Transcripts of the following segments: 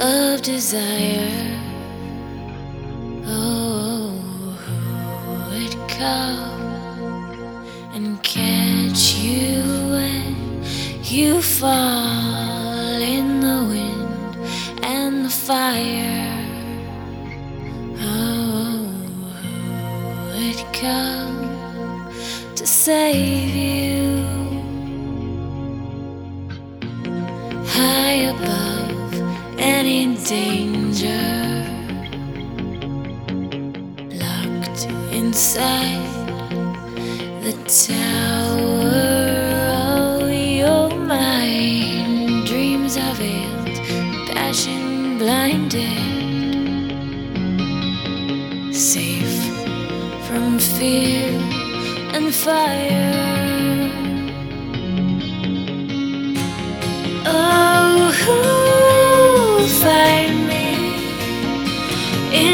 of desire. Oh, who would come and catch you when you fall in the wind and the fire? Oh, who would come to save you? Above any danger. Locked inside the tower of your mind, dreams are veiled, passion blinded. Safe from fear and fire.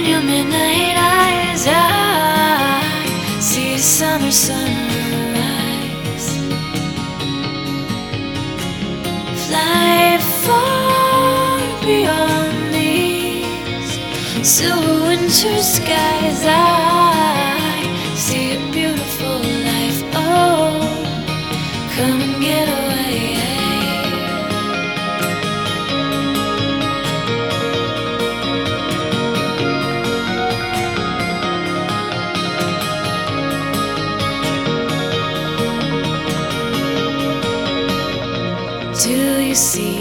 In your midnight eyes? I see summer sunrise. Fly far beyond these silver winter skies. I see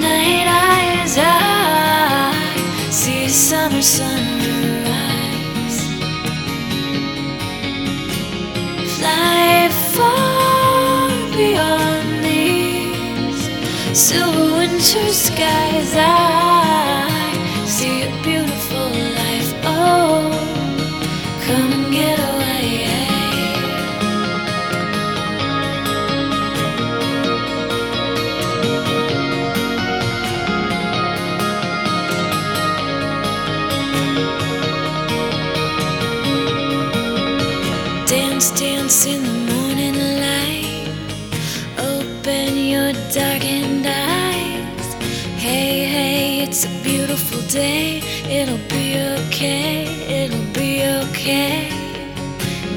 midnight eyes? I see summer sunrise. Fly far beyond these silver winter skies. I Dance, dance in the morning light. Open your darkened eyes. Hey, hey, it's a beautiful day. It'll be okay, it'll be okay.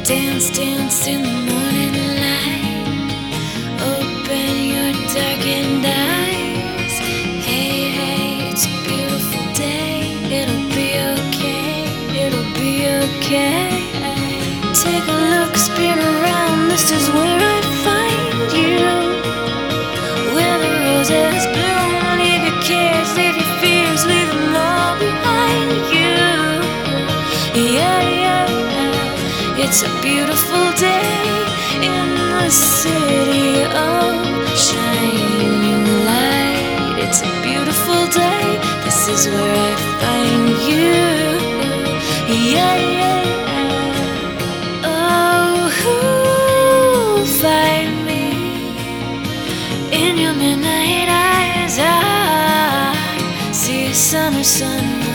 Dance, dance in the morning light. Open your darkened eyes. Hey, hey, it's a beautiful day. It'll be okay, it'll be okay. Take It's a beautiful day in the city of shining light. It's a beautiful day. This is where I find you. Yeah, yeah. summer sun.